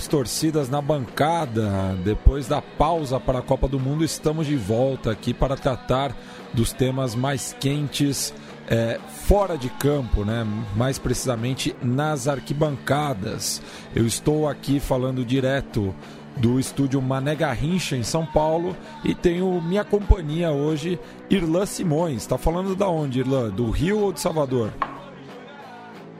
das torcidas na bancada. Depois da pausa para a Copa do Mundo, estamos de volta aqui para tratar dos temas mais quentes é, fora de campo, né? mais precisamente nas arquibancadas. Eu estou aqui falando direto do estúdio Mané Garrincha, em São Paulo, e tenho minha companhia hoje, Irlan Simões. Está falando da onde, Irlan? Do Rio ou de Salvador?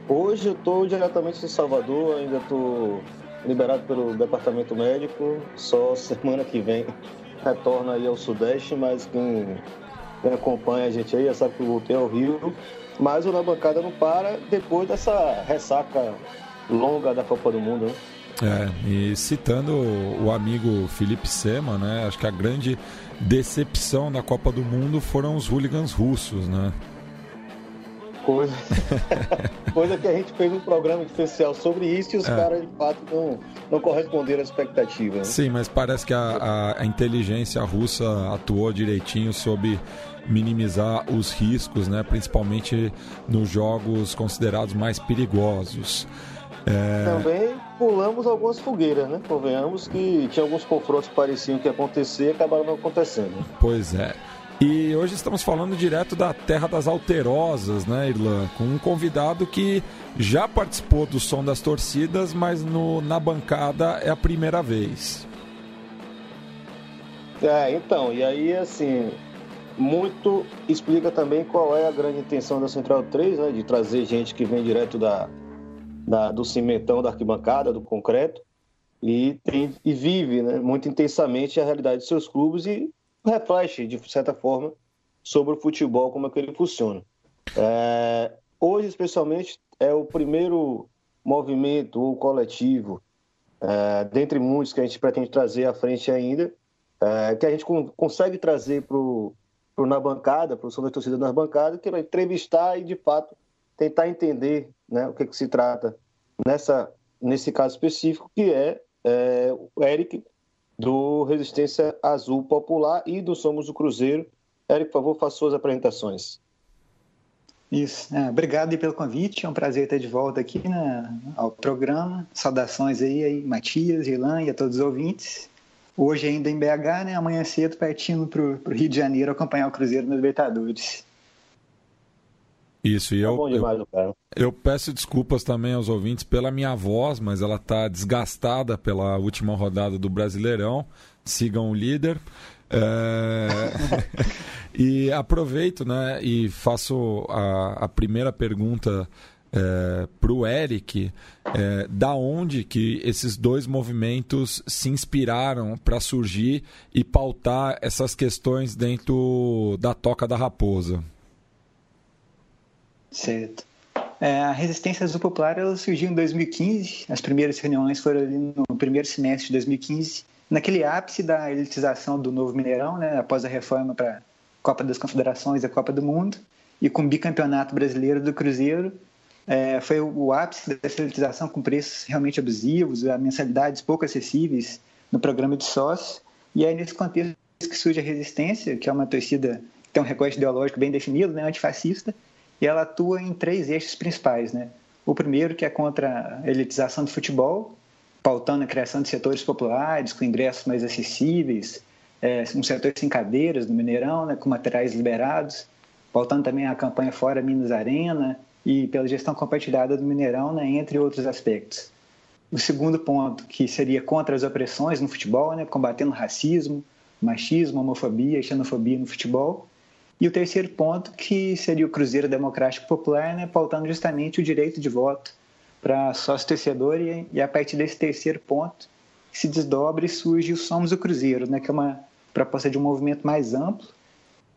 Hoje eu estou diretamente de Salvador, ainda estou liberado pelo departamento médico, só semana que vem retorno aí ao Sudeste, mas quem, quem acompanha a gente aí já sabe que eu voltei ao Rio. Mas o Na Bancada não para depois dessa ressaca longa da Copa do Mundo, né? É, e citando o amigo Felipe Sema, né? Acho que a grande decepção da Copa do Mundo foram os hooligans russos, né? Coisa, coisa que a gente fez um programa especial sobre isso e os é. caras de fato não, não corresponderam à expectativa. Né? Sim, mas parece que a, a, inteligência russa atuou direitinho sobre minimizar os riscos, né, principalmente nos jogos considerados mais perigosos. É... Também pulamos algumas fogueiras, né? Convenhamos que tinha alguns confrontos que pareciam que ia acontecer e acabaram não acontecendo. Pois é. E hoje estamos falando direto da Terra das Alterosas, né, Irlan? Com um convidado que já participou do Som das Torcidas, mas no, na bancada é a primeira vez. É, então, e aí, assim, muito explica também qual é a grande intenção da Central 3, né, de trazer gente que vem direto da, da do cimentão, da arquibancada, do concreto, e, tem, e vive né, muito intensamente a realidade de seus clubes e reflete, de certa forma, sobre o futebol, como é que ele funciona. É, hoje, especialmente, é o primeiro movimento ou coletivo, é, dentre muitos que a gente pretende trazer à frente ainda, é, que a gente consegue trazer para o Na Bancada, para o Som da Torcida nas Bancadas, que vai entrevistar e, de fato, tentar entender né, o que, que se trata nessa, nesse caso específico, que é, é o Eric do Resistência Azul Popular e do Somos o Cruzeiro. Eric, por favor, faça suas apresentações. Isso. É, obrigado pelo convite. É um prazer estar de volta aqui né, ao programa. Saudações aí, aí Matias, Ilan e a todos os ouvintes. Hoje ainda em BH, né? Amanhã cedo partindo para o Rio de Janeiro acompanhar o Cruzeiro no Libertadores. Isso, e eu, tá demais, eu, eu, peço desculpas também aos ouvintes pela minha voz, mas ela está desgastada pela última rodada do Brasileirão. Sigam o líder. É... e aproveito né, e faço a, a primeira pergunta é, para o Eric, é, da onde que esses dois movimentos se inspiraram para surgir e pautar essas questões dentro da Toca da Raposa. Certo. É, a resistência azul popular ela surgiu em 2015. As primeiras reuniões foram ali no primeiro semestre de 2015, naquele ápice da elitização do novo Mineirão, né, após a reforma para a Copa das Confederações e a Copa do Mundo, e com o bicampeonato brasileiro do Cruzeiro. É, foi o ápice dessa elitização com preços realmente abusivos, mensalidades pouco acessíveis no programa de sócios. E é nesse contexto que surge a resistência, que é uma torcida que tem um recorte ideológico bem definido, né, antifascista, e ela atua em três eixos principais. Né? O primeiro, que é contra a elitização do futebol, pautando a criação de setores populares, com ingressos mais acessíveis, é, um setor sem cadeiras no Mineirão, né, com materiais liberados, pautando também a campanha Fora Minas Arena e pela gestão compartilhada do Mineirão, né, entre outros aspectos. O segundo ponto, que seria contra as opressões no futebol, né, combatendo racismo, machismo, homofobia e xenofobia no futebol. E o terceiro ponto, que seria o Cruzeiro Democrático Popular, né, pautando justamente o direito de voto para sócio-torcedor, e, e, a partir desse terceiro ponto se desdobra e surge o Somos o Cruzeiro, né, que é uma proposta de um movimento mais amplo,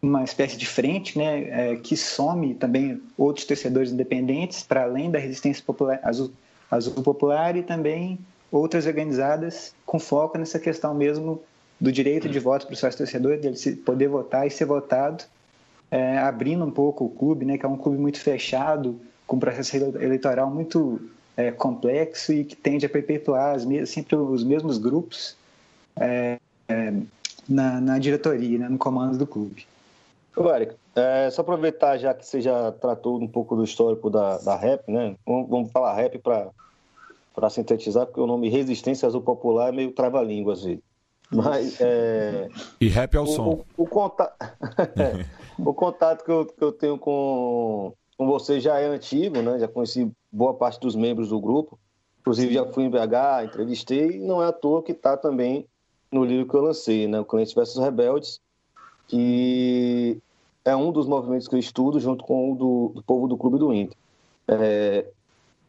uma espécie de frente né, é, que some também outros torcedores independentes, para além da resistência popular, azul, azul popular, e também outras organizadas com foco nessa questão mesmo do direito de voto para o sócio-torcedor, dele poder votar e ser votado é, abrindo um pouco o clube, né, que é um clube muito fechado, com um processo eleitoral muito é, complexo e que tende a perpetuar as, sempre os mesmos grupos é, é, na, na, diretoria, né, no comando do clube. Ô, Eric, é, só aproveitar já que você já tratou um pouco do histórico da, da REP, né? Vamos, vamos falar REP para para sintetizar, porque o nome Resistência Azul Popular é meio trava-língua às vezes. Mas, é, e rap é o, o som. O, o, contato, o contato que eu, que eu tenho com, com você já é antigo, né? Já conheci boa parte dos membros do grupo. Inclusive já fui em BH, entrevistei, e não é à toa que está também no livro que eu lancei, né? O Cliente versus Rebeldes, que é um dos movimentos que eu estudo junto com o do, do povo do Clube do Inter. É,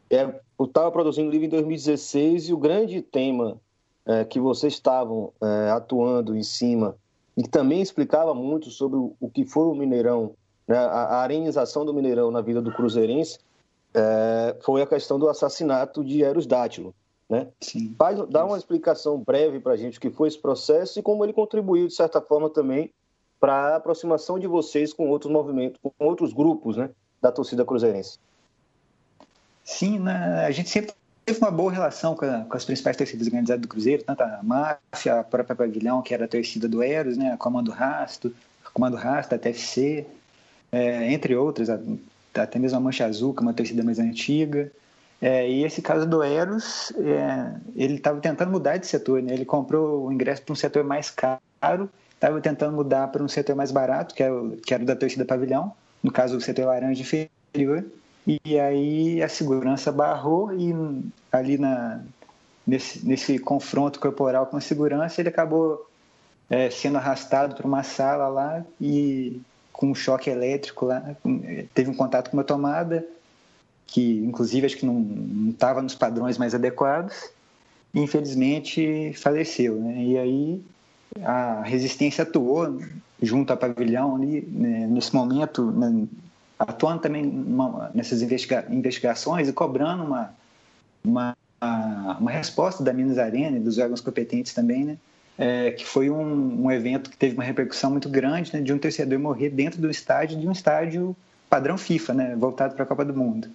é, eu estava produzindo o livro em 2016 e o grande tema é, que vocês estavam é, atuando em cima e também explicava muito sobre o, que foi o Mineirão, né, a, a arenização do Mineirão na vida do Cruzeirense, é, foi a questão do assassinato de Eros Dátilo. Né? Sim. Faz, dá uma explicação breve para a gente o que foi esse processo e como ele contribuiu, de certa forma, também para a aproximação de vocês com outros movimentos, com outros grupos né, da torcida cruzeirense. Sim, né? a gente sempre teve uma boa relação com, a, com, as principais torcidas organizadas do Cruzeiro, tanto a Máfia, a própria Pavilhão, que era a torcida do Eros, né, a Comando Rasto, a Comando Rasto, a TFC, é, entre outras, a, até mesmo a Mancha Azul, que é uma torcida mais antiga. É, e esse caso do Eros, é, ele estava tentando mudar de setor, né? ele comprou o ingresso para um setor mais caro, estava tentando mudar para um setor mais barato, que era, é o, que era o da torcida Pavilhão, no caso o setor laranja inferior, e aí a segurança barrou e ali na, nesse, nesse confronto corporal com a segurança ele acabou é, sendo arrastado para uma sala lá e com um choque elétrico lá, teve um contato com uma tomada que inclusive acho que não estava nos padrões mais adequados e infelizmente faleceu, né? E aí a resistência atuou junto ao pavilhão ali né, nesse momento, né, atuando também numa, nessas investiga investigações e cobrando uma, uma, uma resposta da Minas Arena e dos órgãos competentes também, né? É, que foi um, um, evento que teve uma repercussão muito grande né, de um torcedor morrer dentro do estádio, de um estádio padrão FIFA, né, voltado para a Copa do Mundo.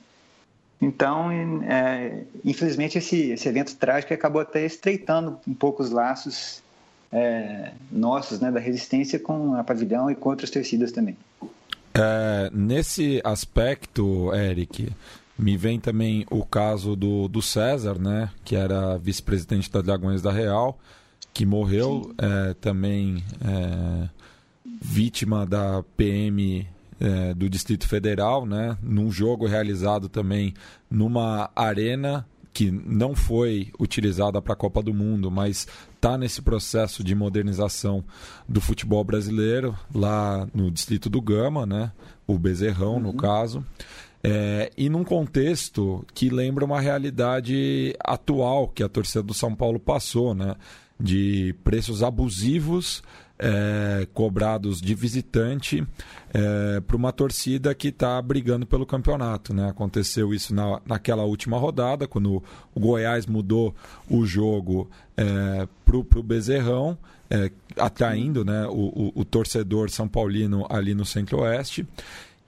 Então, é, infelizmente, esse, esse evento trágico acabou até estreitando um pouco os laços é, nossos, né, da resistência com a Pavilhão e com outras torcidas também. É, nesse aspecto, Eric, me vem também o caso do, do César, né, que era vice-presidente da Dragões da Real, que morreu é, também é, vítima da PM é, do Distrito Federal, né, num jogo realizado também numa arena que não foi utilizada para a Copa do Mundo, mas está nesse processo de modernização do futebol brasileiro, lá no distrito do Gama, né? o Bezerrão, uhum. no caso. É, e num contexto que lembra uma realidade atual que a torcida do São Paulo passou, né? de preços abusivos é, cobrados de visitante é, para uma torcida que está brigando pelo campeonato. Né? Aconteceu isso na, naquela última rodada, quando o Goiás mudou o jogo é, para o Bezerrão, é, atraindo né, o, o, o torcedor São Paulino ali no Centro-Oeste.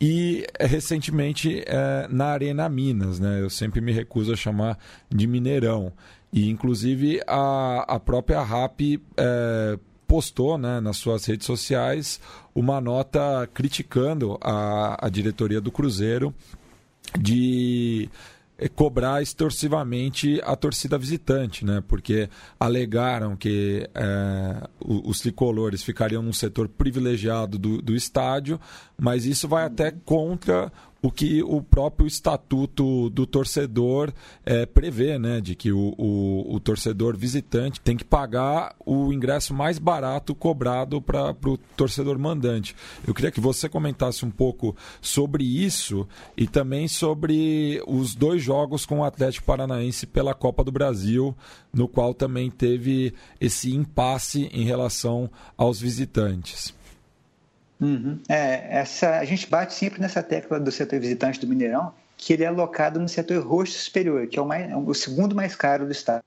E recentemente é, na Arena Minas, né? Eu sempre me recuso a chamar de Mineirão. E inclusive a, a própria RAP é, postou né, nas suas redes sociais uma nota criticando a, a diretoria do Cruzeiro de eh, cobrar extorsivamente a torcida visitante, né? Porque alegaram que é, os tricolores ficariam num setor privilegiado do, do estádio, mas isso vai até contra o que o próprio estatuto do torcedor é, prevê, né? De que o, o, o, torcedor visitante tem que pagar o ingresso mais barato cobrado para o torcedor mandante. Eu queria que você comentasse um pouco sobre isso e também sobre os dois jogos com o Atlético Paranaense pela Copa do Brasil, no qual também teve esse impasse em relação aos visitantes. Uhum. É, essa, a gente bate sempre nessa tecla do setor visitante do Mineirão, que ele é alocado no setor roxo superior, que é o, mais, é o segundo mais caro do estádio.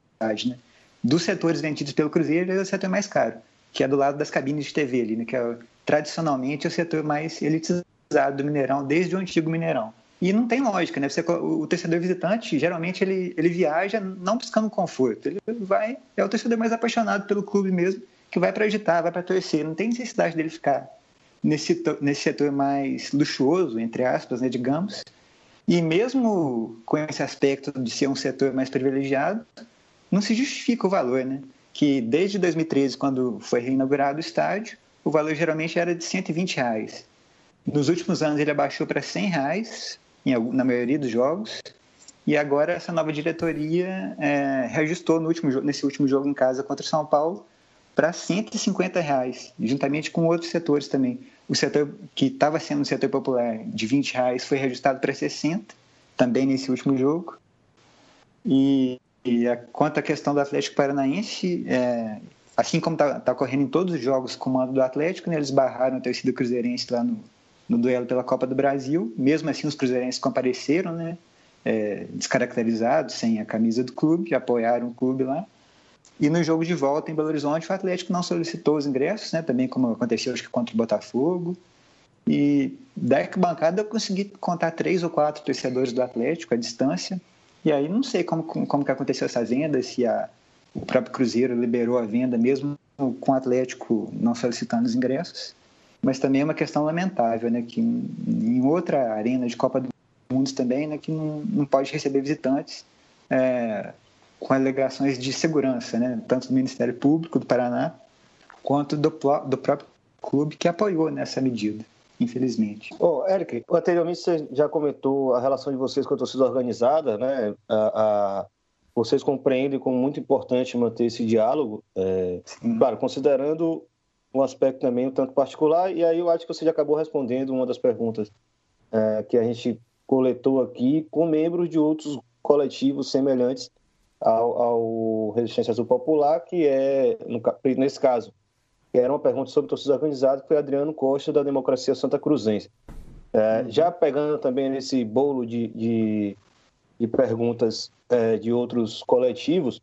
Né? Dos setores vendidos pelo Cruzeiro, ele é o setor mais caro, que é do lado das cabines de TV ali, né? que é tradicionalmente é o setor mais elitizado do Mineirão, desde o antigo Mineirão. E não tem lógica, né? Você, o torcedor visitante, geralmente, ele, ele viaja não buscando conforto. Ele vai, é o torcedor mais apaixonado pelo clube mesmo, que vai para agitar, vai para torcer. Não tem necessidade dele ficar nesse, nesse setor mais luxuoso, entre aspas, né, digamos, E mesmo com esse aspecto de ser um setor mais privilegiado, não se justifica o valor, né? Que desde 2013, quando foi reinaugurado o estádio, o valor geralmente era de 120 reais. Nos últimos anos ele abaixou para 100 reais, na maioria dos jogos, e agora essa nova diretoria é, reajustou no último, nesse último jogo em casa contra o São Paulo para 150 reais, juntamente com outros setores também. O setor que estava sendo um setor popular de 20 reais foi reajustado para 60, também nesse último jogo. E, e a, quanto à questão do Atlético Paranaense, é, assim como está tá ocorrendo em todos os jogos com o mando do Atlético, né, eles barraram a torcida cruzeirense lá no, no duelo pela Copa do Brasil. Mesmo assim, os cruzeirenses compareceram, né, é, descaracterizados, sem a camisa do clube, apoiaram o clube lá. E no jogo de volta em Belo Horizonte, o Atlético não solicitou os ingressos, né? também como aconteceu acho que contra o Botafogo. E da arquibancada eu consegui contar três ou quatro torcedores do Atlético à distância. E aí não sei como, como que aconteceu essa venda, se a, o próprio Cruzeiro liberou a venda mesmo com o Atlético não solicitando os ingressos. Mas também é uma questão lamentável, né? Que em outra arena de Copa do Mundo também, né? Que não, não pode receber visitantes. É, com alegações de segurança, né? tanto do Ministério Público do Paraná quanto do, do próprio clube que apoiou nessa medida, infelizmente. Oh, Eric, anteriormente você já comentou a relação de vocês com a torcida organizada, né? A, a, vocês compreendem como muito importante manter esse diálogo, é, claro, considerando um aspecto também um tanto particular, e aí eu acho que você já acabou respondendo uma das perguntas é, que a gente coletou aqui com membros de outros coletivos semelhantes ao, ao Resistência Azul Popular, que é, no, nesse caso, que era uma pergunta sobre torcida organizada, foi Adriano Costa, da Democracia Santa Cruzense. É, uhum. já pegando também nesse bolo de, de, de perguntas é, de outros coletivos,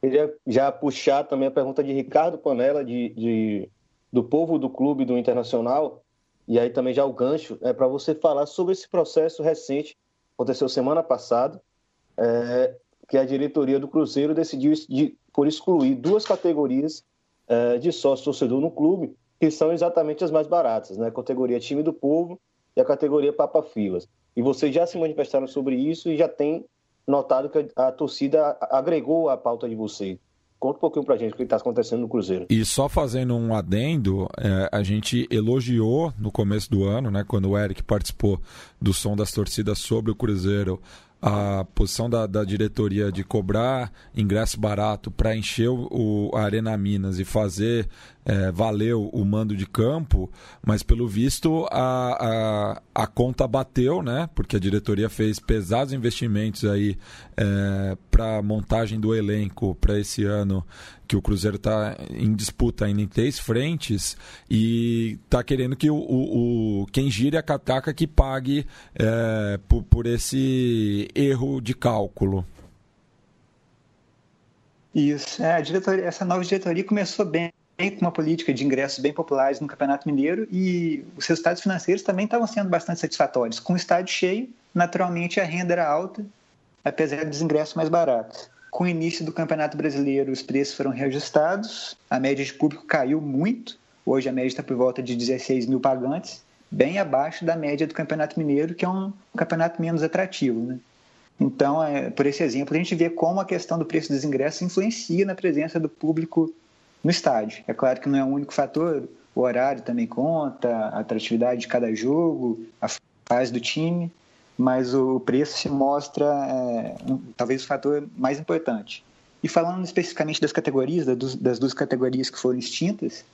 queria já puxar também a pergunta de Ricardo Panela, de, de do povo do clube do Internacional, e aí também já o gancho, é para você falar sobre esse processo recente, aconteceu semana passada, é, que a diretoria do Cruzeiro decidiu de, por excluir duas categorias é, de sócio-torcedor no clube, que são exatamente as mais baratas, né? a categoria time do povo e a categoria Papa Filas. E vocês já se manifestaram sobre isso e já tem notado que a, torcida agregou a pauta de vocês. Conta um pouquinho pra gente o que está acontecendo no Cruzeiro. E só fazendo um adendo, é, a gente elogiou no começo do ano, né, quando o Eric participou do som das torcidas sobre o Cruzeiro, a posição da, da diretoria de cobrar ingresso barato para encher o, a Arena Minas e fazer é, valeu o mando de campo, mas pelo visto a, a, a, conta bateu, né? Porque a diretoria fez pesados investimentos aí é, para montagem do elenco para esse ano que o Cruzeiro está em disputa ainda em três frentes e está querendo que o, o, o, quem gire a cataca que pague é, por, por esse erro de cálculo. Isso, é, essa nova diretoria começou bem com uma política de ingressos bem populares no Campeonato Mineiro e os resultados financeiros também estavam sendo bastante satisfatórios. Com o estádio cheio, naturalmente a renda era alta, apesar dos ingressos mais baratos. Com o início do Campeonato Brasileiro, os preços foram reajustados, a média de público caiu muito, hoje a média está por volta de 16 mil pagantes, bem abaixo da média do Campeonato Mineiro, que é um campeonato menos atrativo. Né? Então, é, por esse exemplo, a gente vê como a questão do preço dos ingressos influencia na presença do público no estádio. É claro que não é o único fator, o horário também conta, a atratividade de cada jogo, a fase do time, mas o preço se mostra é, um, talvez o fator mais importante. E falando especificamente das categorias, das duas categorias que foram extintas,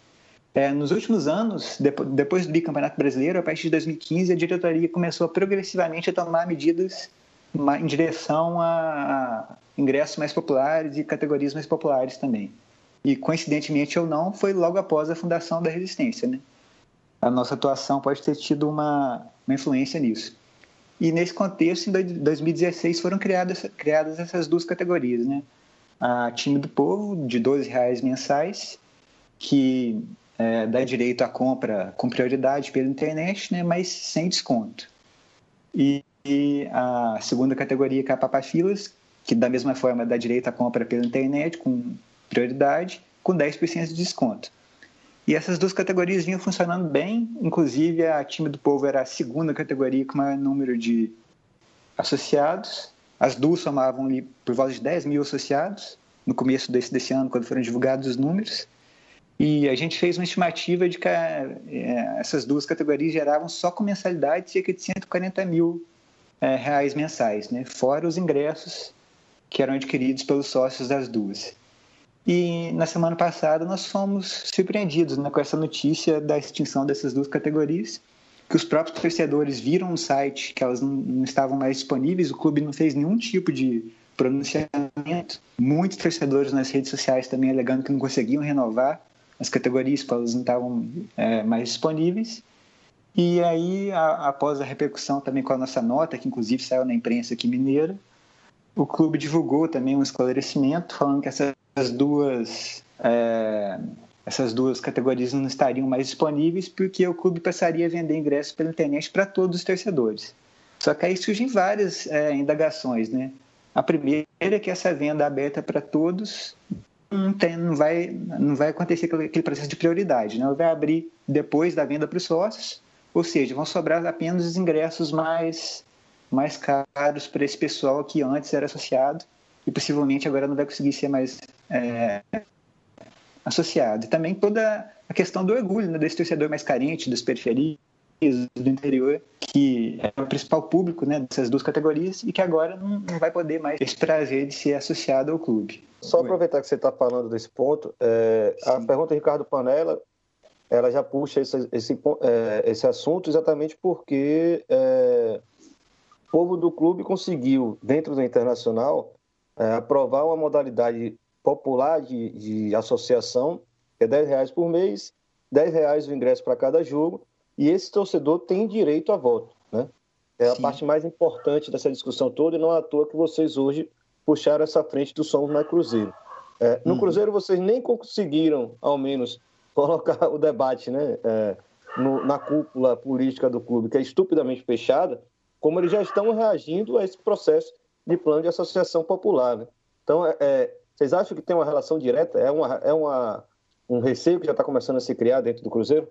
é, nos últimos anos, depois do bicampeonato brasileiro, a partir de 2015, a diretoria começou progressivamente a tomar medidas em direção a ingressos mais populares e categorias mais populares também e coincidentemente ou não, foi logo após a fundação da resistência. Né? A nossa atuação pode ter tido uma, uma influência nisso. E nesse contexto, em 2016, foram criadas, criadas essas duas categorias. Né? A Time do Povo, de R$ reais mensais, que é, dá direito à compra com prioridade pela internet, né, mas sem desconto. E, e a segunda categoria, que é a Papafilas, que da mesma forma dá direito à compra pela internet com prioridade, com 10% de desconto. E essas duas categorias vinham funcionando bem, inclusive a time do povo era a segunda categoria com maior número de associados. As duas somavam por volta de 10 mil associados no começo desse, desse ano, quando foram divulgados os números. E a gente fez uma estimativa de que é, essas duas categorias geravam só com mensalidade cerca de 140 mil é, reais mensais, né? fora os ingressos que eram adquiridos pelos sócios das duas. E na semana passada nós fomos surpreendidos né, com essa notícia da extinção dessas duas categorias, que os próprios torcedores viram no site que elas não, não estavam mais disponíveis, o clube não fez nenhum tipo de pronunciamento. Muitos torcedores nas redes sociais também alegando que não conseguiam renovar as categorias, porque elas não estavam é, mais disponíveis. E aí, a, após a repercussão também com a nossa nota, que inclusive saiu na imprensa aqui mineira, o clube divulgou também um esclarecimento falando que essas duas é, essas duas categorias não estariam mais disponíveis porque o clube passaria a vender ingressos pela internet para todos os torcedores. Só que aí surgem várias é, indagações, né? A primeira é que essa venda aberta para todos não, tem, não, vai, não vai acontecer aquele processo de prioridade, né? Vai abrir depois da venda para os sócios, ou seja, vão sobrar apenas os ingressos mais mais caros para esse pessoal que antes era associado e possivelmente agora não vai conseguir ser mais é, associado. E também toda a questão do orgulho né, desse torcedor mais carente, das periferias, do interior, que é o principal público né, dessas duas categorias e que agora não, não vai poder mais esse prazer de ser associado ao clube. Só aproveitar que você está falando desse ponto, é, a pergunta do Ricardo Panella, ela já puxa esse, esse, é, esse assunto exatamente porque é, o povo do clube conseguiu, dentro do Internacional, é, aprovar uma modalidade popular de, de associação, que é 10 reais por mês, 10 reais o ingresso para cada jogo, e esse torcedor tem direito a voto. Né? É a Sim. parte mais importante dessa discussão toda, e não é à toa que vocês hoje puxaram essa frente do Somos Mais Cruzeiro. É, no uhum. Cruzeiro vocês nem conseguiram, ao menos, colocar o debate né, é, no, na cúpula política do clube, que é estupidamente fechada, como eles já estão reagindo a esse processo de plano de associação popular. Né? Então, é, é vocês acham que tem uma relação direta? É, uma, é uma, um receio que já está começando a se criar dentro do Cruzeiro?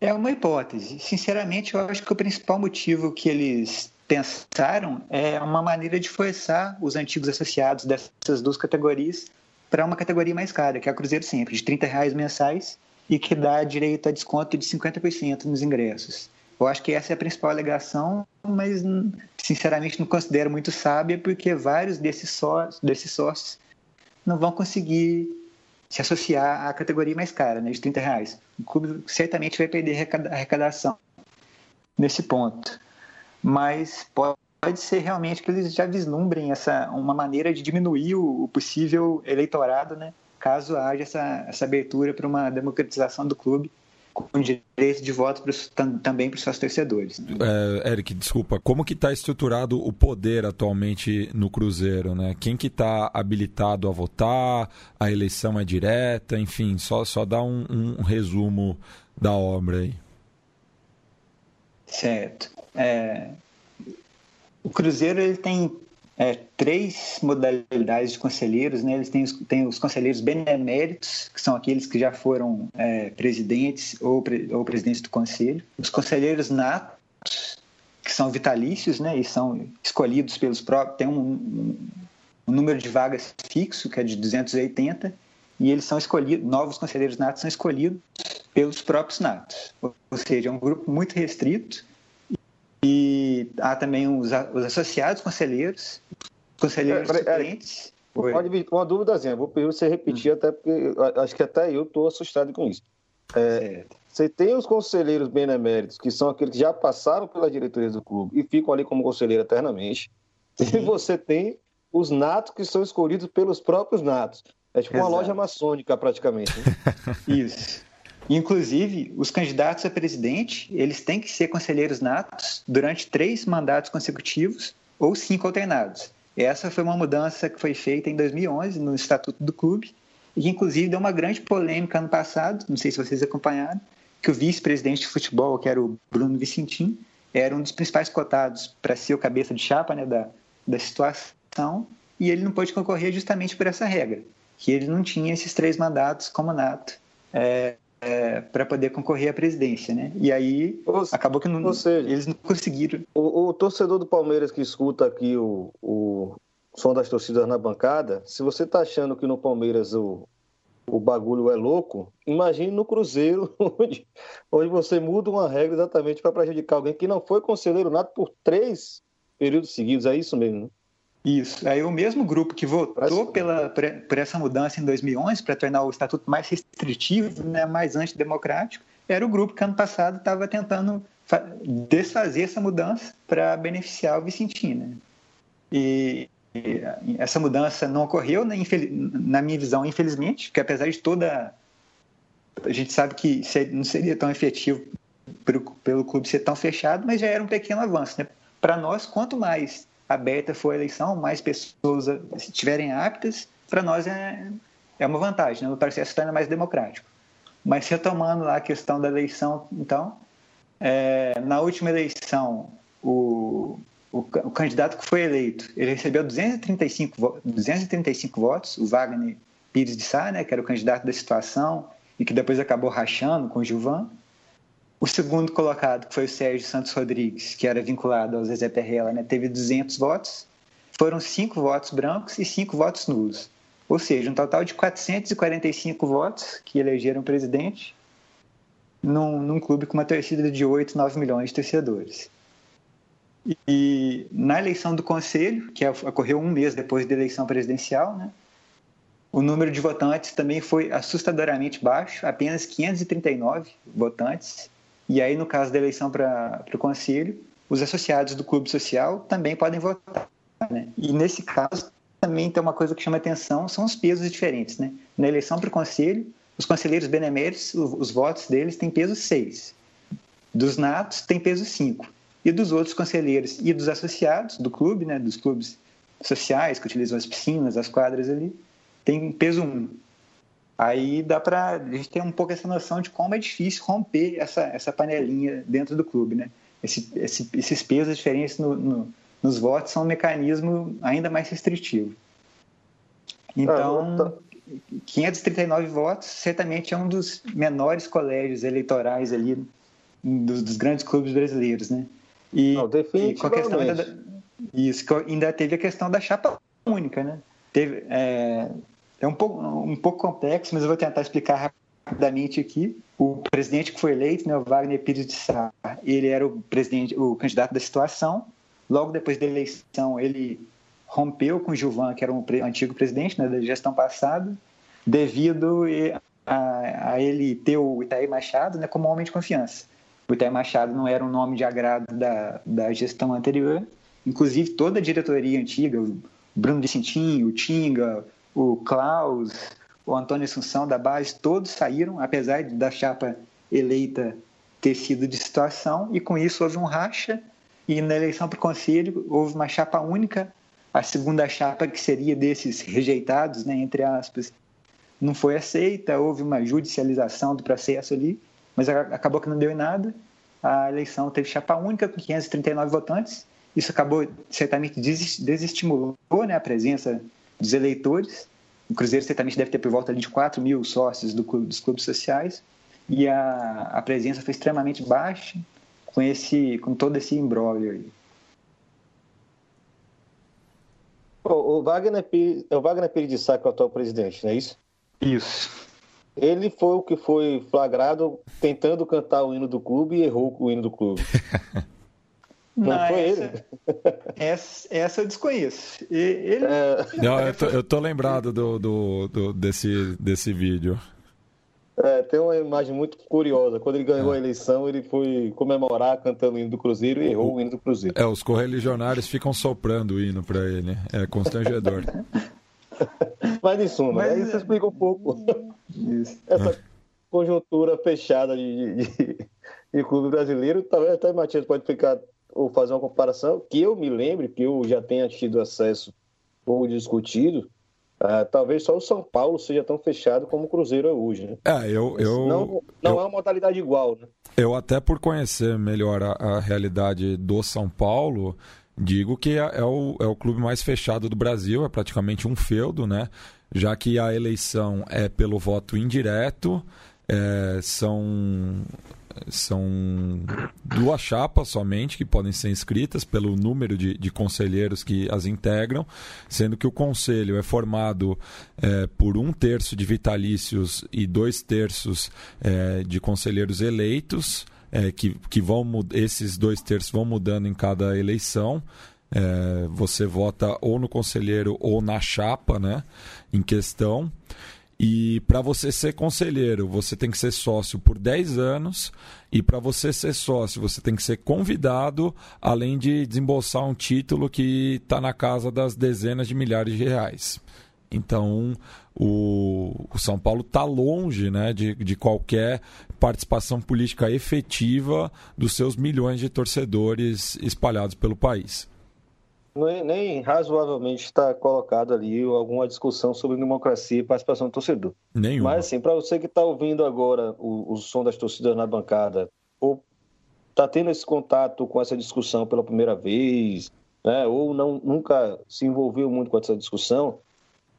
É uma hipótese. Sinceramente, eu acho que o principal motivo que eles pensaram é uma maneira de forçar os antigos associados dessas duas categorias para uma categoria mais cara, que é a Cruzeiro Sempre, de 30 reais mensais e que dá direito a desconto de 50% nos ingressos. Eu acho que essa é a principal alegação, mas sinceramente não considero muito sábia, porque vários desses sócios, desses sócios não vão conseguir se associar à categoria mais cara, né, de 30 reais. O clube certamente vai perder arrecadação nesse ponto. Mas pode ser realmente que eles já vislumbrem essa, uma maneira de diminuir o, possível eleitorado, né, caso haja essa, essa abertura para uma democratização do clube com direito de voto pros, também para os seus torcedores. Né? É, Eric, desculpa, como que está estruturado o poder atualmente no Cruzeiro? Né? Quem que está habilitado a votar? A eleição é direta? Enfim, só, só dá um, um resumo da obra aí. Certo. É, o Cruzeiro ele tem é, três modalidades de conselheiros, né? Eles têm os, têm os conselheiros beneméritos, que são aqueles que já foram é, presidentes ou, ou presidentes do conselho. Os conselheiros natos, que são vitalícios, né? E são escolhidos pelos próprios... Tem um, um, um número de vagas fixo, que é de 280, e eles são escolhidos... Novos conselheiros natos são escolhidos pelos próprios natos. Ou seja, é um grupo muito restrito e há também os, os associados conselheiros, conselheiros é, suplentes. Pode vir uma dúvidazinha, vou pedir você repetir, hum. até porque acho que até eu estou assustado com isso. É, você tem os conselheiros beneméritos, que são aqueles que já passaram pela diretoria do clube e ficam ali como conselheiro eternamente. Sim. E você tem os natos que são escolhidos pelos próprios natos. É tipo Exato. uma loja maçônica, praticamente. Né? Isso. Inclusive, os candidatos a presidente, eles têm que ser conselheiros natos durante três mandatos consecutivos ou cinco alternados. Essa foi uma mudança que foi feita em 2011 no Estatuto do Clube e que, inclusive, deu uma grande polêmica ano passado, não sei se vocês acompanharam, que o vice-presidente de futebol, que era o Bruno Vicentim, era um dos principais cotados para ser o cabeça de chapa né, da, da situação e ele não pôde concorrer justamente por essa regra, que ele não tinha esses três mandatos como nato é, é, para poder concorrer à presidência, né? E aí ou, acabou que não, seja, eles não conseguiram. O, o, torcedor do Palmeiras que escuta aqui o, o som das torcidas na bancada, se você está achando que no Palmeiras o, o bagulho é louco, imagine no Cruzeiro, onde, onde você muda uma regra exatamente para prejudicar alguém que não foi conselheiro nato por três períodos seguidos. É isso mesmo, né? Isso. Aí o mesmo grupo que votou pela, por essa mudança em 2011 para tornar o estatuto mais restritivo, né, mais antidemocrático, era o grupo que ano passado estava tentando desfazer essa mudança para beneficiar o Vicentino. Né? E, essa mudança não ocorreu, né, na minha visão, infelizmente, que apesar de toda a gente sabe que não seria tão efetivo pelo, pelo clube ser tão fechado, mas já era um pequeno avanço. Né? Para nós, quanto mais aberta for a eleição, mais pessoas estiverem aptas, para nós é, é uma vantagem, né? o processo torna mais democrático. Mas retomando lá a questão da eleição, então, é, na última eleição, o, o, o, candidato que foi eleito, ele recebeu 235, 235 votos, o Wagner Pires de Sá, né, que era o candidato da situação e que depois acabou rachando com o Gilvan. O segundo colocado, que foi o Sérgio Santos Rodrigues, que era vinculado ao Zezé Perrella, né, teve 200 votos. Foram cinco votos brancos e cinco votos nulos. Ou seja, um total de 445 votos que elegeram o presidente num, num clube com uma torcida de 8, 9 milhões de torcedores. E, na eleição do conselho, que ocorreu um mês depois da eleição presidencial, né, o número de votantes também foi assustadoramente baixo, apenas 539 votantes, e aí, no caso da eleição para o conselho, os associados do clube social também podem votar. Né? E nesse caso, também tem uma coisa que chama atenção, são os pesos diferentes. Né? Na eleição para o conselho, os conselheiros beneméritos, os votos deles têm peso 6. Dos natos, tem peso 5. E dos outros conselheiros e dos associados do clube, né, dos clubes sociais que utilizam as piscinas, as quadras ali, tem peso 1. Aí dá para a gente ter um pouco essa noção de como é difícil romper essa, essa panelinha dentro do clube, né? Esse, esse, esses pesos diferentes no, no, nos votos são um mecanismo ainda mais restritivo. Então, 539 ah, votos certamente é um dos menores colégios eleitorais ali dos, dos grandes clubes brasileiros, né? E, Não, e com a questão ainda, isso, ainda teve a questão da chapa única, né? Teve, é, é um pouco, um pouco complexo, mas eu vou tentar explicar rapidamente aqui. O presidente que foi eleito, né, o Wagner Pires de Sá, ele era o presidente, o candidato da situação. Logo depois da eleição, ele rompeu com o Gilvan, que era um antigo presidente né, da gestão passada, devido a, a, ele ter o Itaí Machado né, como homem de confiança. O Itaí Machado não era um nome de agrado da, da gestão anterior. Inclusive, toda a diretoria antiga, o Bruno Vicentinho, o Tinga, o Klaus, o Antônio Assunção da base, todos saíram, apesar da chapa eleita ter sido de situação, e com isso houve um racha, e na eleição para o conselho houve uma chapa única, a segunda chapa que seria desses rejeitados, né, entre aspas, não foi aceita, houve uma judicialização do processo ali, mas acabou que não deu em nada, a eleição teve chapa única com 539 votantes, isso acabou certamente desestimulou né, a presença dos eleitores. O Cruzeiro certamente deve ter por volta de 4 mil sócios do clube, dos clubes sociais e a, a presença foi extremamente baixa com, esse, com todo esse imbróglio aí. O, Wagner Pires, é o Wagner Pires de Sá que é o atual presidente, não é isso? Isso. Ele foi o que foi flagrado tentando cantar o hino do clube e errou o hino do clube. Não, não foi essa, ele? Essa, essa eu desconheço. Ele... É... Não, eu tô, eu tô lembrado do, do, do, desse, desse vídeo. É, tem uma imagem muito curiosa. Quando ele ganhou é. a eleição, ele foi comemorar cantando o hino do Cruzeiro e errou o, hino do Cruzeiro. É, os correligionários ficam soprando o hino para ele. É constrangedor. Mas, em suma, Mas... isso explica um pouco isso. essa conjuntura fechada de, de, de clube brasileiro. Talvez até Matias pode ficar ou fazer uma comparação que eu me lembre, que eu já tenha tido acesso ou discutido, uh, talvez só o São Paulo seja tão fechado como o Cruzeiro é hoje. Né? É, eu, eu, não não eu, é uma modalidade igual. Né? Eu, até por conhecer melhor a, a realidade do São Paulo, digo que é, é, o, é o clube mais fechado do Brasil, é praticamente um feudo, né? já que a eleição é pelo voto indireto é, são são duas chapas somente que podem ser inscritas pelo número de, de conselheiros que as integram, sendo que o conselho é formado é, por um terço de vitalícios e dois terços é, de conselheiros eleitos, é, que, que vão esses dois terços vão mudando em cada eleição. É, você vota ou no conselheiro ou na chapa né, em questão. E para você ser conselheiro, você tem que ser sócio por 10 anos. E para você ser sócio, você tem que ser convidado, além de desembolsar um título que está na casa das dezenas de milhares de reais. Então, o, o São Paulo está longe né, de, de qualquer participação política efetiva dos seus milhões de torcedores espalhados pelo país nem, nem razoavelmente está colocado ali alguma discussão sobre democracia e participação do torcedor. Nenhuma. Mas, assim, para você que está ouvindo agora o, o som das torcidas na bancada, ou está tendo esse contato com essa discussão pela primeira vez, né, ou não, nunca se envolveu muito com essa discussão,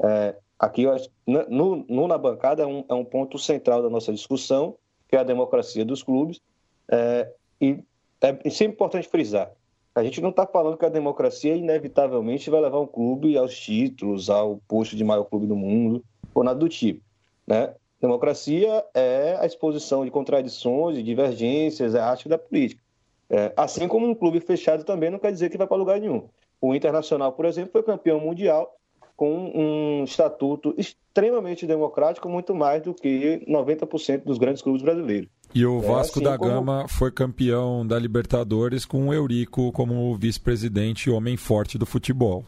é, aqui eu acho, no, no, na bancada é um, é um ponto central da nossa discussão, que é a democracia dos clubes, é, e é sempre importante frisar, a gente não está falando que a democracia inevitavelmente vai levar um clube aos títulos, ao posto de maior clube do mundo, ou nada do tipo. Né? Democracia é a exposição de contradições, de divergências, é a arte da política. É, assim como um clube fechado também não quer dizer que vai para lugar nenhum. O Internacional, por exemplo, foi campeão mundial com um estatuto extremamente democrático, muito mais do que 90% dos grandes clubes brasileiros. E o é Vasco é assim da Gama como... foi campeão da Libertadores com o Eurico como vice-presidente e homem forte do futebol.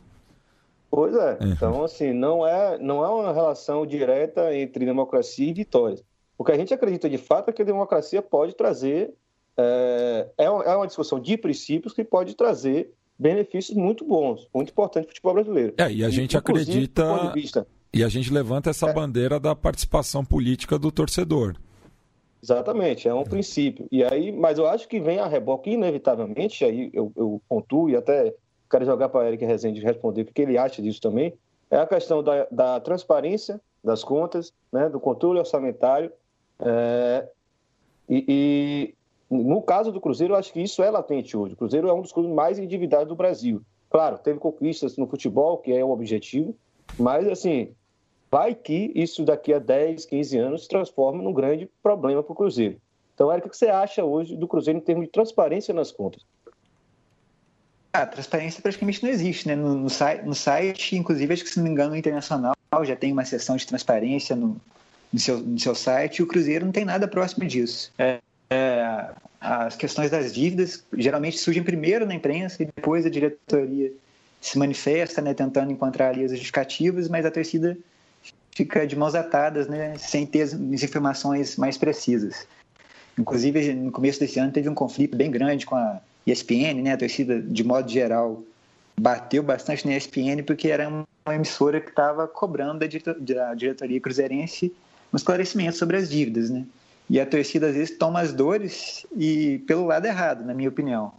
Pois é. Uhum. Então, assim, não é, não é uma relação direta entre democracia e vitórias. O que a gente acredita de fato é que a democracia pode trazer. É, é uma discussão de princípios que pode trazer benefícios muito bons, muito importantes para o futebol brasileiro. É, e a gente acredita. Vista, e a gente levanta essa é, bandeira da participação política do torcedor. Exatamente, é um princípio. E aí, mas eu acho que vem a reboque, inevitavelmente, aí eu, eu pontuo e até quero jogar para Eric Rezende responder o que ele acha disso também, é a questão da, da transparência das contas, né, do controle orçamentário. É, e, e, no caso do Cruzeiro, eu acho que isso é latente hoje. O Cruzeiro é um dos clubes mais endividados do Brasil. Claro, teve conquistas no futebol, que é o objetivo, mas assim, vai que isso daqui a 10, 15 anos se transforma num grande problema para o Cruzeiro. Então, Eric, o que você acha hoje do Cruzeiro em termos de transparência nas contas? A ah, transparência praticamente não existe, né? No, no, site, no, site, inclusive, acho que se não me engano, o Internacional já tem uma seção de transparência no, no, seu, no seu site e o Cruzeiro não tem nada próximo disso. É, é, as questões das dívidas geralmente surgem primeiro na imprensa e depois a diretoria se manifesta, né, tentando encontrar ali as justificativas, mas a torcida fica de mãos atadas, né, sem ter as informações mais precisas. Inclusive, no começo desse ano teve um conflito bem grande com a ESPN, né, a torcida, de modo geral, bateu bastante na ESPN porque era uma emissora que estava cobrando da diretoria cruzeirense um esclarecimento sobre as dívidas, né? E a torcida às vezes toma as dores e pelo lado errado, na minha opinião.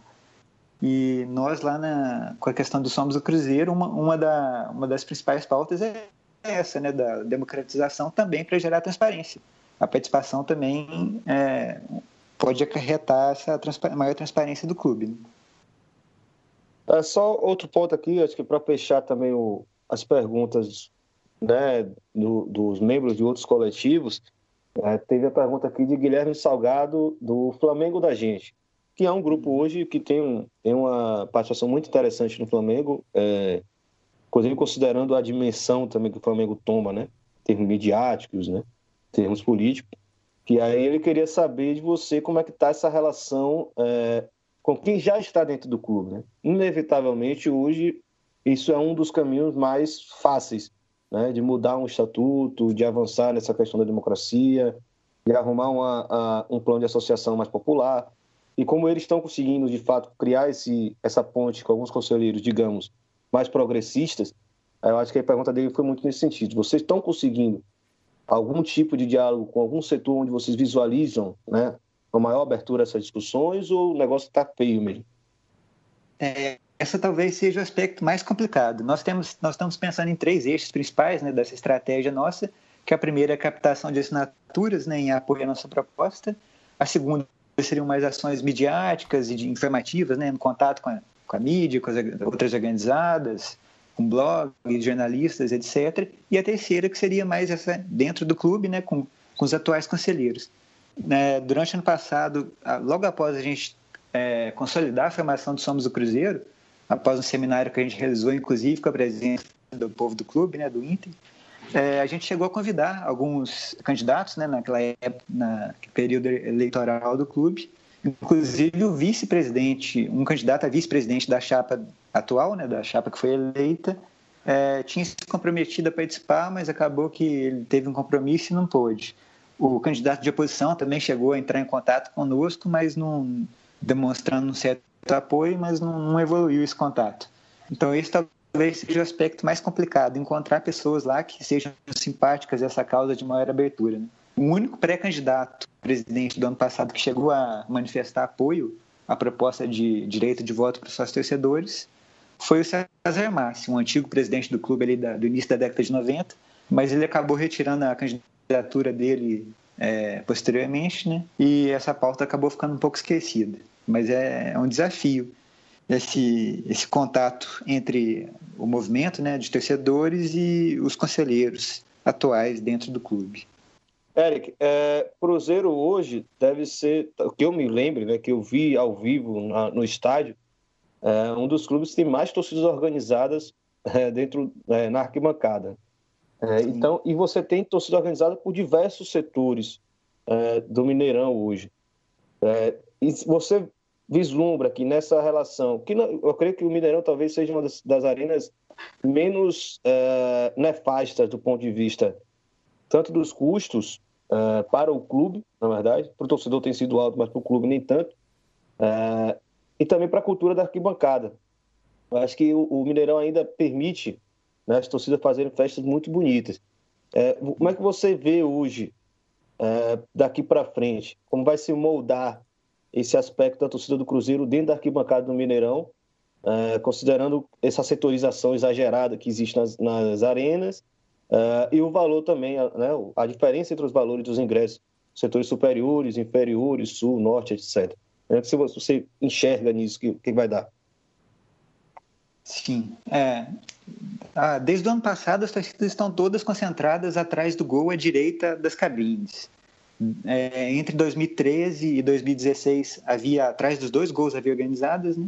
E nós lá na, com a questão do Somos do Cruzeiro, uma, uma, da, uma das principais pautas é essa, né, da democratização também para gerar transparência. A participação também é, pode acarretar essa transpa maior transparência do clube. Né? É só outro ponto aqui, acho que para fechar também o, as perguntas né, do, dos membros de outros coletivos, é, teve a pergunta aqui de Guilherme Salgado, do Flamengo da Gente, que é um grupo hoje que tem, um, tem uma participação muito interessante no Flamengo. É, inclusive considerando a dimensão também que o Flamengo toma, né? Termos midiáticos, né? Termos políticos. Que aí ele queria saber de você como é que está essa relação é, com quem já está dentro do clube, né? Inevitavelmente, hoje, isso é um dos caminhos mais fáceis, né? De mudar um estatuto, de avançar nessa questão da democracia, de arrumar uma, a, um plano de associação mais popular. E como eles estão conseguindo, de fato, criar esse, essa ponte com alguns conselheiros, digamos, mais progressistas, eu acho que a pergunta dele foi muito nesse sentido. Vocês estão conseguindo algum tipo de diálogo com algum setor onde vocês visualizam né, uma maior abertura a essas discussões ou o negócio está feio mesmo? É, essa talvez seja o aspecto mais complicado. Nós, temos, nós estamos pensando em três eixos principais né, dessa estratégia nossa, que a primeira é a captação de assinaturas né, em apoio à nossa proposta, a segunda seriam mais ações midiáticas e informativas, né, no contato com a, com a mídia, com as outras organizadas, com blogs, jornalistas, etc. E a terceira que seria mais essa dentro do clube, né, com, com os atuais conselheiros. É, durante o ano passado, logo após a gente é, consolidar a formação do Somos do Cruzeiro, após um seminário que a gente realizou, inclusive com a presença do povo do clube, né, do Inter, é, a gente chegou a convidar alguns candidatos, né, naquela época, na período eleitoral do clube, inclusive o vice-presidente, um candidato a vice-presidente da chapa atual, né, da chapa que foi eleita, é, tinha se comprometido a participar, mas acabou que ele teve um compromisso e não pôde. O candidato de oposição também chegou a entrar em contato conosco, mas não demonstrando um certo apoio, mas não, não evoluiu esse contato. Então esse talvez seja o aspecto mais complicado, encontrar pessoas lá que sejam simpáticas a essa causa de maior abertura. Né? O único pré-candidato presidente do ano passado que chegou a manifestar apoio à proposta de direito de voto para os sócios torcedores foi o César Massi, um antigo presidente do clube ali da, do início da década de 90, mas ele acabou retirando a candidatura dele é, posteriormente, né? E essa pauta acabou ficando um pouco esquecida. Mas é, é um desafio esse, esse contato entre o movimento né, de torcedores e os conselheiros atuais dentro do clube. Eric, é, Cruzeiro hoje deve ser, o que eu me lembro, né, que eu vi ao vivo na, no estádio, é um dos clubes que tem mais torcidas organizadas é, dentro é, na arquibancada. É, então, e você tem torcida organizada por diversos setores é, do Mineirão hoje. E você vislumbra que nessa relação, que eu creio que o Mineirão talvez seja uma das, das arenas menos nefastas do ponto de vista tanto dos custos uh, para o clube, na verdade, para o torcedor tem sido alto, mas para o clube nem tanto, uh, e também para a cultura da arquibancada. Eu acho que o, o Mineirão ainda permite né, as torcidas fazerem festas muito bonitas. Uh, como é que você vê hoje, daqui para frente, como vai se moldar esse aspecto da torcida do Cruzeiro dentro da arquibancada do Mineirão, considerando essa setorização exagerada que existe nas, nas arenas Uh, e o valor também, né, a diferença entre os valores dos ingressos, setores superiores, inferiores, sul, norte, etc. É, se você enxerga nisso, o que, que vai dar? Sim. É, ah, desde o ano passado, as torcidas estão todas concentradas atrás do gol à direita das cabines. É, entre 2013 e 2016, havia, atrás dos dois gols havia organizadas, né?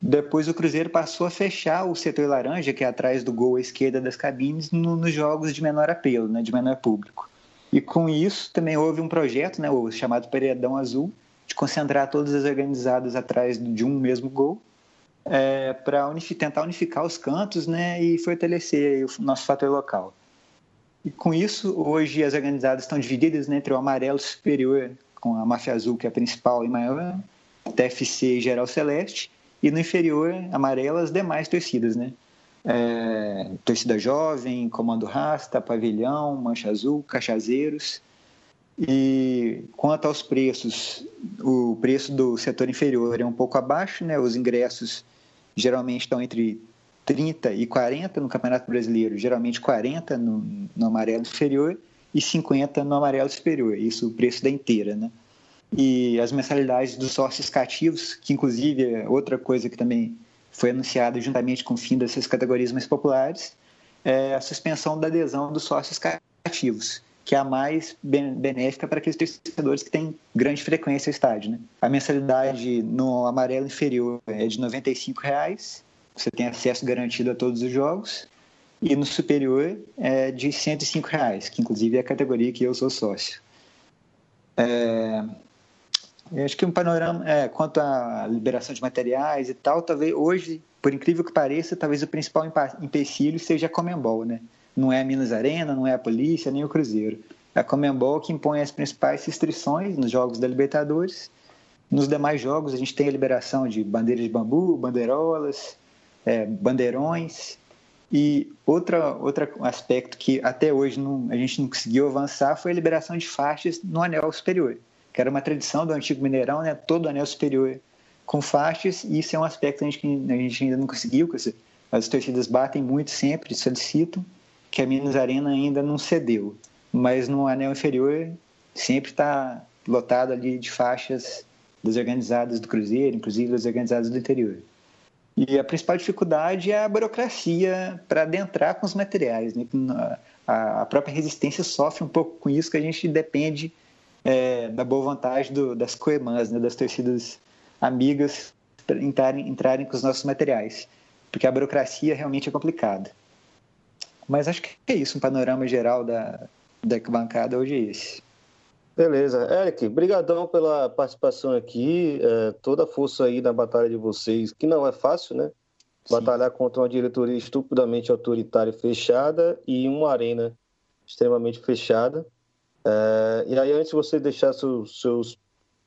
Depois o Cruzeiro passou a fechar o setor laranja, que é atrás do gol à esquerda das cabines, no, nos jogos de menor apelo, né, de menor público. E com isso também houve um projeto, né, o chamado Paredão Azul, de concentrar todas as organizadas atrás de um mesmo gol, é, para tentar unificar os cantos né, e fortalecer o nosso fator local. E com isso, hoje as organizadas estão divididas né, entre o amarelo superior, com a máfia azul, que é a principal e maior, TFC e Geral Celeste, e no inferior, amarelo, as demais torcidas, né? É, torcida jovem, comando rasta, pavilhão, mancha azul, cachazeiros. E quanto aos preços, o preço do setor inferior é um pouco abaixo, né? Os ingressos geralmente estão entre 30 e 40 no Campeonato Brasileiro, geralmente 40 no, no amarelo inferior e 50 no amarelo superior. Isso o preço da inteira, né? E as mensalidades dos sócios cativos, que inclusive é outra coisa que também foi anunciada juntamente com o fim dessas categorias mais populares, é a suspensão da adesão dos sócios cativos, que é a mais benéfica para aqueles torcedores que têm grande frequência ao estádio. Né? A mensalidade no amarelo inferior é de 95 reais, você tem acesso garantido a todos os jogos, e no superior é de 105 reais, que inclusive é a categoria que eu sou sócio. É, eu acho que um panorama, é, quanto à liberação de materiais e tal, talvez hoje, por incrível que pareça, talvez o principal empecilho seja a Comembol, né? Não é a Minas Arena, não é a polícia, nem o Cruzeiro. É a Comembol que impõe as principais restrições nos jogos da Libertadores. Nos demais jogos, a gente tem a liberação de bandeiras de bambu, bandeirolas, é, bandeirões. E outra, outro aspecto que até hoje não, a gente não conseguiu avançar foi a liberação de faixas no anel superior que era uma tradição do antigo Mineirão, né? todo o anel superior com faixas, e isso é um aspecto que a gente, a gente ainda não conseguiu, as torcidas batem muito sempre, solicitam, que a Minas Arena ainda não cedeu. mas no anel inferior sempre está lotado ali de faixas das organizadas do Cruzeiro, inclusive das organizadas do interior. E a principal dificuldade é a burocracia para adentrar com os materiais. Né? A própria resistência sofre um pouco com isso, que a gente depende é, da boa vontade do, das coemãs, né? das torcidas amigas, entrarem, entrarem com os nossos materiais. Porque a burocracia realmente é complicada. Mas acho que é isso, um panorama geral da, da bancada hoje é esse. Beleza. Eric, brigadão pela participação aqui, é, toda a força aí na batalha de vocês, que não é fácil, né? Sim. Batalhar contra uma diretoria estupidamente autoritária e fechada e uma arena extremamente fechada. É, e aí, antes de você deixar seus, seus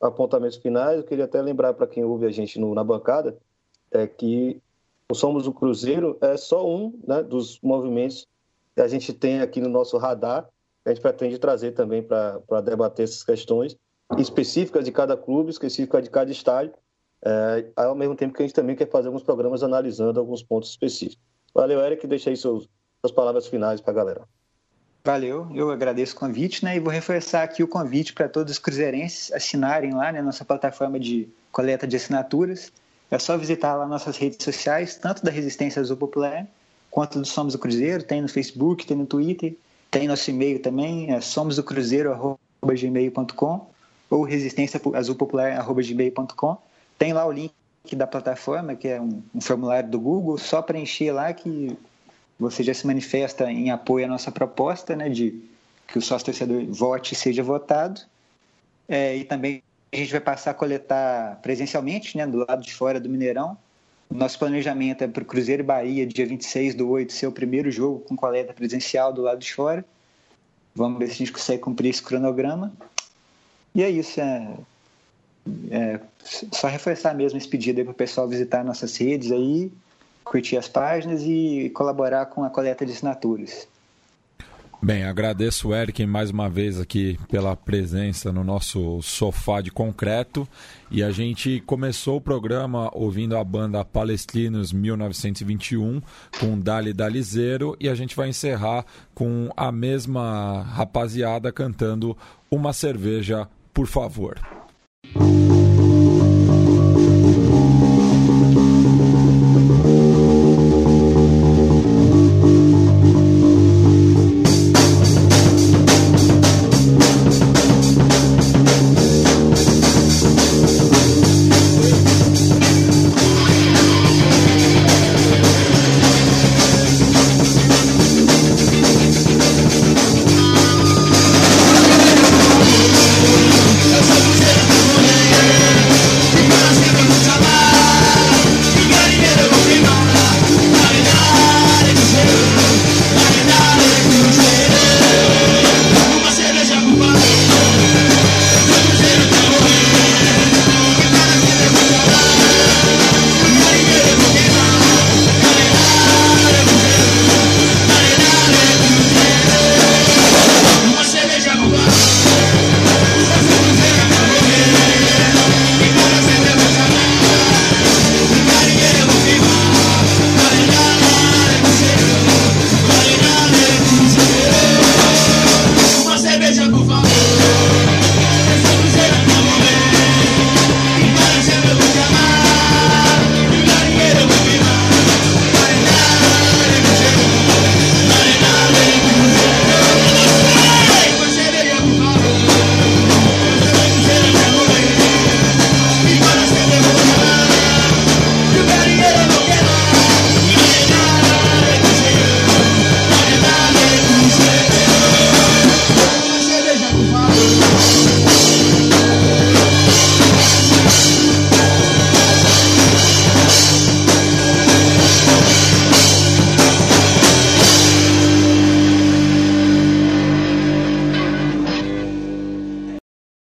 apontamentos finais, eu queria até lembrar para quem ouve a gente no, na bancada é que o Somos o Cruzeiro é só um né, dos movimentos que a gente tem aqui no nosso radar a gente pretende trazer também para debater essas questões específicas de cada clube, específicas de cada estádio, é, ao mesmo tempo que a gente também quer fazer alguns programas analisando alguns pontos específicos. Valeu, Eric, deixa aí seus, suas palavras finais para a galera. Valeu, eu agradeço o convite, né? E vou reforçar aqui o convite para todos os cruzeirenses assinarem lá, né, nossa plataforma de coleta de assinaturas. É só visitar lá nossas redes sociais, tanto da Resistência Azul Popular quanto do Somos o Cruzeiro, tem no Facebook, tem no Twitter. Tem nosso e-mail também, é somosdocruzeiro.gmail.com ou resistênciaazulpopular.gmail.com. Tem lá o link da plataforma, que é um, um, formulário do Google, só preencher lá que você já se manifesta em apoio à nossa proposta, né, de que o sócio torcedor vote e seja votado. É, e também a gente vai passar a coletar presencialmente, né, do lado de fora do Mineirão, nosso planejamento é para o Cruzeiro e Bahia, dia 26 do 8, ser o primeiro jogo com coleta presencial do lado de fora. Vamos ver se a gente consegue cumprir esse cronograma. E é isso. É, é só reforçar mesmo esse pedido para o pessoal visitar nossas redes aí, curtir as páginas e colaborar com a coleta de assinaturas. Bem, agradeço o Eric mais uma vez aqui pela presença no nosso sofá de concreto. E a gente começou o programa ouvindo a banda Palestrinos 1921 com Dali Dalizeiro e a gente vai encerrar com a mesma rapaziada cantando Uma Cerveja, por favor.